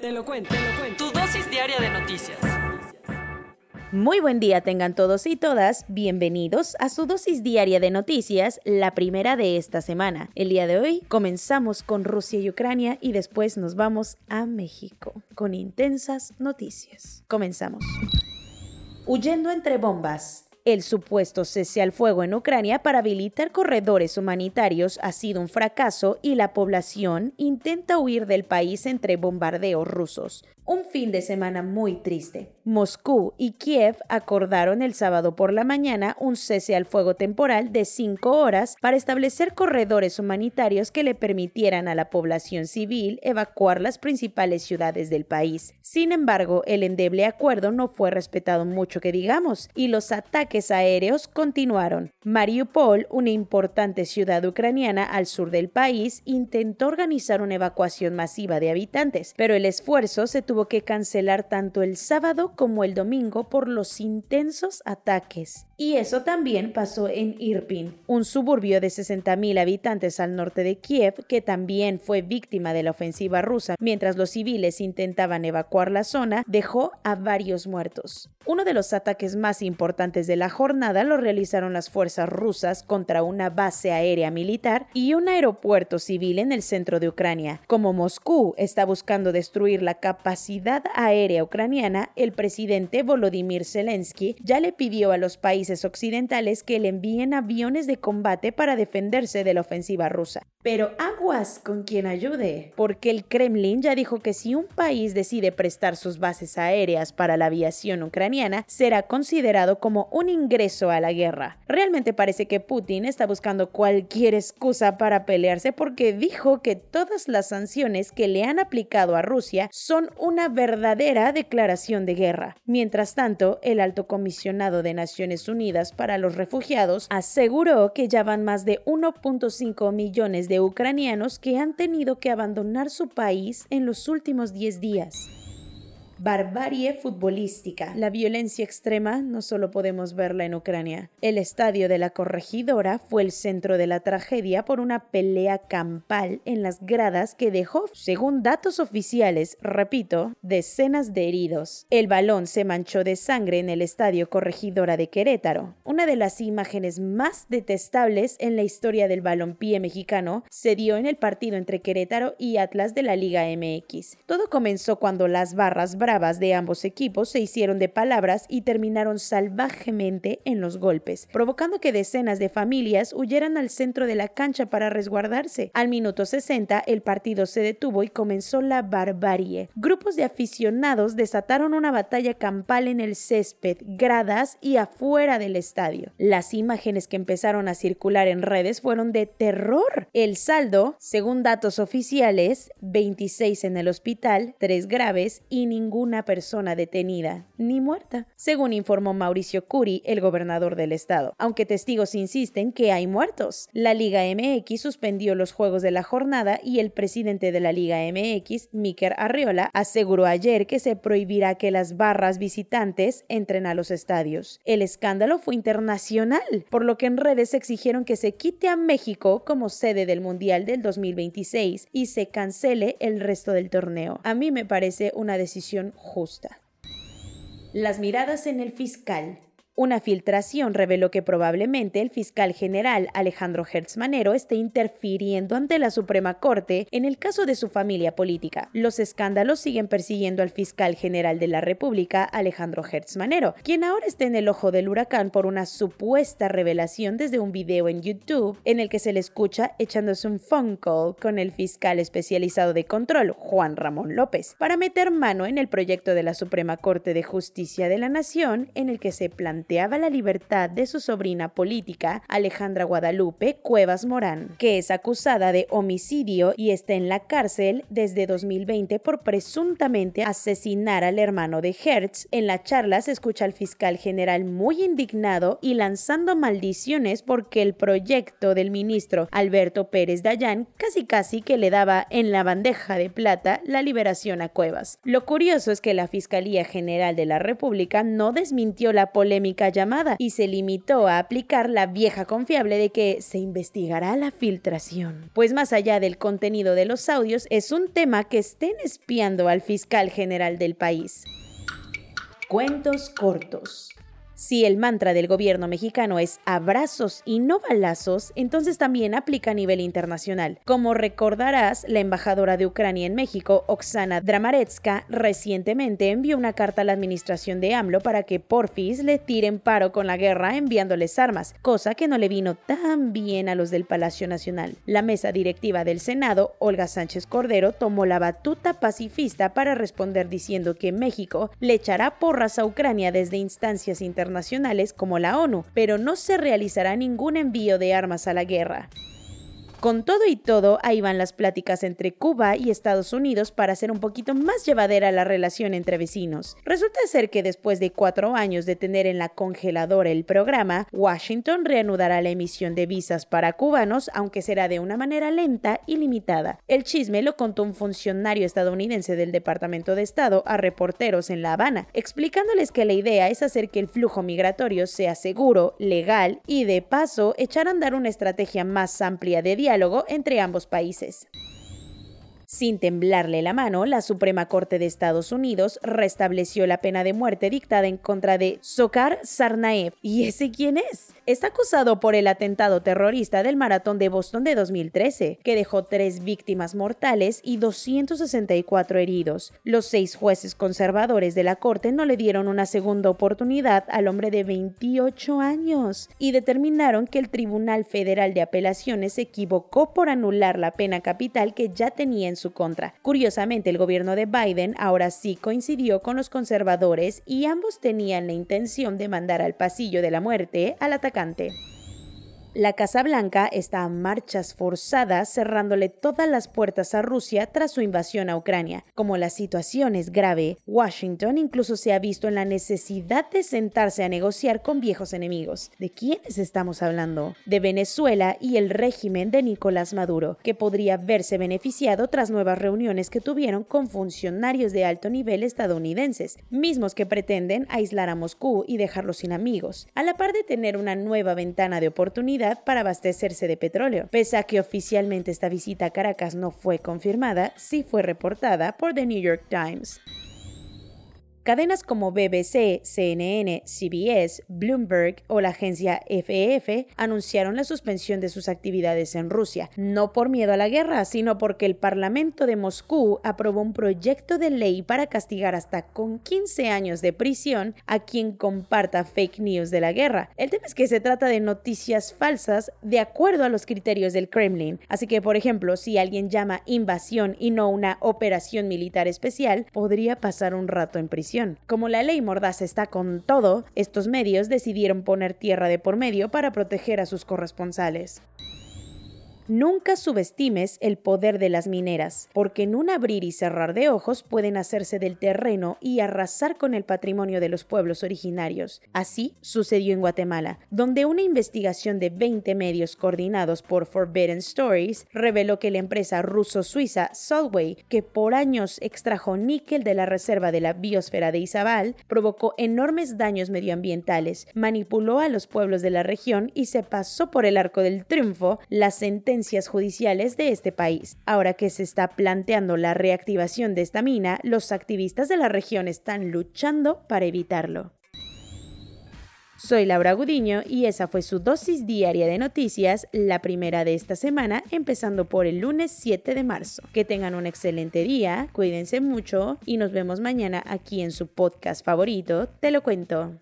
Te lo cuento, te lo cuento. Tu dosis diaria de noticias. Muy buen día tengan todos y todas, bienvenidos a su dosis diaria de noticias, la primera de esta semana. El día de hoy comenzamos con Rusia y Ucrania y después nos vamos a México con intensas noticias. Comenzamos. Huyendo entre bombas. El supuesto cese al fuego en Ucrania para habilitar corredores humanitarios ha sido un fracaso y la población intenta huir del país entre bombardeos rusos. Un fin de semana muy triste. Moscú y Kiev acordaron el sábado por la mañana un cese al fuego temporal de cinco horas para establecer corredores humanitarios que le permitieran a la población civil evacuar las principales ciudades del país. Sin embargo, el endeble acuerdo no fue respetado mucho que digamos y los ataques aéreos continuaron. Mariupol, una importante ciudad ucraniana al sur del país, intentó organizar una evacuación masiva de habitantes, pero el esfuerzo se tuvo que cancelar tanto el sábado como el domingo por los intensos ataques. Y eso también pasó en Irpin, un suburbio de 60.000 habitantes al norte de Kiev que también fue víctima de la ofensiva rusa. Mientras los civiles intentaban evacuar la zona, dejó a varios muertos. Uno de los ataques más importantes de la jornada lo realizaron las fuerzas rusas contra una base aérea militar y un aeropuerto civil en el centro de Ucrania. Como Moscú está buscando destruir la capacidad aérea ucraniana, el presidente Volodymyr Zelensky ya le pidió a los países occidentales que le envíen aviones de combate para defenderse de la ofensiva rusa. Pero aguas con quien ayude, porque el Kremlin ya dijo que si un país decide prestar sus bases aéreas para la aviación ucraniana, será considerado como un ingreso a la guerra. Realmente parece que Putin está buscando cualquier excusa para pelearse porque dijo que todas las sanciones que le han aplicado a Rusia son una verdadera declaración de guerra. Mientras tanto, el alto comisionado de Naciones Unidas para los Refugiados aseguró que ya van más de 1.5 millones de ucranianos que han tenido que abandonar su país en los últimos 10 días barbarie futbolística. La violencia extrema no solo podemos verla en Ucrania. El estadio de la corregidora fue el centro de la tragedia por una pelea campal en las gradas que dejó, según datos oficiales, repito, decenas de heridos. El balón se manchó de sangre en el estadio corregidora de Querétaro. Una de las imágenes más detestables en la historia del balompié mexicano se dio en el partido entre Querétaro y Atlas de la Liga MX. Todo comenzó cuando las barras de ambos equipos se hicieron de palabras y terminaron salvajemente en los golpes, provocando que decenas de familias huyeran al centro de la cancha para resguardarse. Al minuto 60 el partido se detuvo y comenzó la barbarie. Grupos de aficionados desataron una batalla campal en el césped, gradas y afuera del estadio. Las imágenes que empezaron a circular en redes fueron de terror. El saldo, según datos oficiales, 26 en el hospital, 3 graves y ningún una persona detenida ni muerta, según informó Mauricio Curi, el gobernador del estado, aunque testigos insisten que hay muertos. La Liga MX suspendió los juegos de la jornada y el presidente de la Liga MX, Miker Arriola, aseguró ayer que se prohibirá que las barras visitantes entren a los estadios. El escándalo fue internacional, por lo que en redes exigieron que se quite a México como sede del Mundial del 2026 y se cancele el resto del torneo. A mí me parece una decisión justa. Las miradas en el fiscal. Una filtración reveló que probablemente el fiscal general Alejandro Hertz Manero esté interfiriendo ante la Suprema Corte en el caso de su familia política. Los escándalos siguen persiguiendo al fiscal general de la República, Alejandro Hertz Manero, quien ahora está en el ojo del huracán por una supuesta revelación desde un video en YouTube en el que se le escucha echándose un phone call con el fiscal especializado de control, Juan Ramón López, para meter mano en el proyecto de la Suprema Corte de Justicia de la Nación en el que se plantea la libertad de su sobrina política, Alejandra Guadalupe Cuevas Morán, que es acusada de homicidio y está en la cárcel desde 2020 por presuntamente asesinar al hermano de Hertz. En la charla se escucha al fiscal general muy indignado y lanzando maldiciones porque el proyecto del ministro Alberto Pérez Dayán casi casi que le daba en la bandeja de plata la liberación a Cuevas. Lo curioso es que la Fiscalía General de la República no desmintió la polémica llamada y se limitó a aplicar la vieja confiable de que se investigará la filtración. Pues más allá del contenido de los audios, es un tema que estén espiando al fiscal general del país. Cuentos cortos. Si el mantra del gobierno mexicano es abrazos y no balazos, entonces también aplica a nivel internacional. Como recordarás, la embajadora de Ucrania en México, Oksana Dramaretska, recientemente envió una carta a la administración de AMLO para que porfis le tiren paro con la guerra enviándoles armas, cosa que no le vino tan bien a los del Palacio Nacional. La mesa directiva del Senado, Olga Sánchez Cordero, tomó la batuta pacifista para responder diciendo que México le echará porras a Ucrania desde instancias internacionales internacionales como la ONU, pero no se realizará ningún envío de armas a la guerra. Con todo y todo, ahí van las pláticas entre Cuba y Estados Unidos para hacer un poquito más llevadera la relación entre vecinos. Resulta ser que después de cuatro años de tener en la congeladora el programa, Washington reanudará la emisión de visas para cubanos, aunque será de una manera lenta y limitada. El chisme lo contó un funcionario estadounidense del Departamento de Estado a reporteros en La Habana, explicándoles que la idea es hacer que el flujo migratorio sea seguro, legal y de paso echar a andar una estrategia más amplia de diálogo entre ambos países. Sin temblarle la mano, la Suprema Corte de Estados Unidos restableció la pena de muerte dictada en contra de Sokar Sarnaev. ¿Y ese quién es? Está acusado por el atentado terrorista del maratón de Boston de 2013, que dejó tres víctimas mortales y 264 heridos. Los seis jueces conservadores de la Corte no le dieron una segunda oportunidad al hombre de 28 años y determinaron que el Tribunal Federal de Apelaciones se equivocó por anular la pena capital que ya tenía en su contra. Curiosamente, el gobierno de Biden ahora sí coincidió con los conservadores y ambos tenían la intención de mandar al pasillo de la muerte al atacante. La Casa Blanca está a marchas forzadas cerrándole todas las puertas a Rusia tras su invasión a Ucrania. Como la situación es grave, Washington incluso se ha visto en la necesidad de sentarse a negociar con viejos enemigos. ¿De quiénes estamos hablando? De Venezuela y el régimen de Nicolás Maduro, que podría verse beneficiado tras nuevas reuniones que tuvieron con funcionarios de alto nivel estadounidenses, mismos que pretenden aislar a Moscú y dejarlo sin amigos, a la par de tener una nueva ventana de oportunidad para abastecerse de petróleo. Pese a que oficialmente esta visita a Caracas no fue confirmada, sí fue reportada por The New York Times. Cadenas como BBC, CNN, CBS, Bloomberg o la agencia FEF anunciaron la suspensión de sus actividades en Rusia, no por miedo a la guerra, sino porque el Parlamento de Moscú aprobó un proyecto de ley para castigar hasta con 15 años de prisión a quien comparta fake news de la guerra. El tema es que se trata de noticias falsas de acuerdo a los criterios del Kremlin, así que por ejemplo, si alguien llama invasión y no una operación militar especial, podría pasar un rato en prisión. Como la ley Mordaza está con todo, estos medios decidieron poner tierra de por medio para proteger a sus corresponsales. Nunca subestimes el poder de las mineras, porque en un abrir y cerrar de ojos pueden hacerse del terreno y arrasar con el patrimonio de los pueblos originarios. Así sucedió en Guatemala, donde una investigación de 20 medios coordinados por Forbidden Stories reveló que la empresa ruso-suiza Solway, que por años extrajo níquel de la reserva de la biosfera de Izabal, provocó enormes daños medioambientales, manipuló a los pueblos de la región y se pasó por el arco del triunfo la sentencia judiciales de este país. Ahora que se está planteando la reactivación de esta mina, los activistas de la región están luchando para evitarlo. Soy Laura Gudiño y esa fue su dosis diaria de noticias, la primera de esta semana, empezando por el lunes 7 de marzo. Que tengan un excelente día, cuídense mucho y nos vemos mañana aquí en su podcast favorito, Te lo cuento.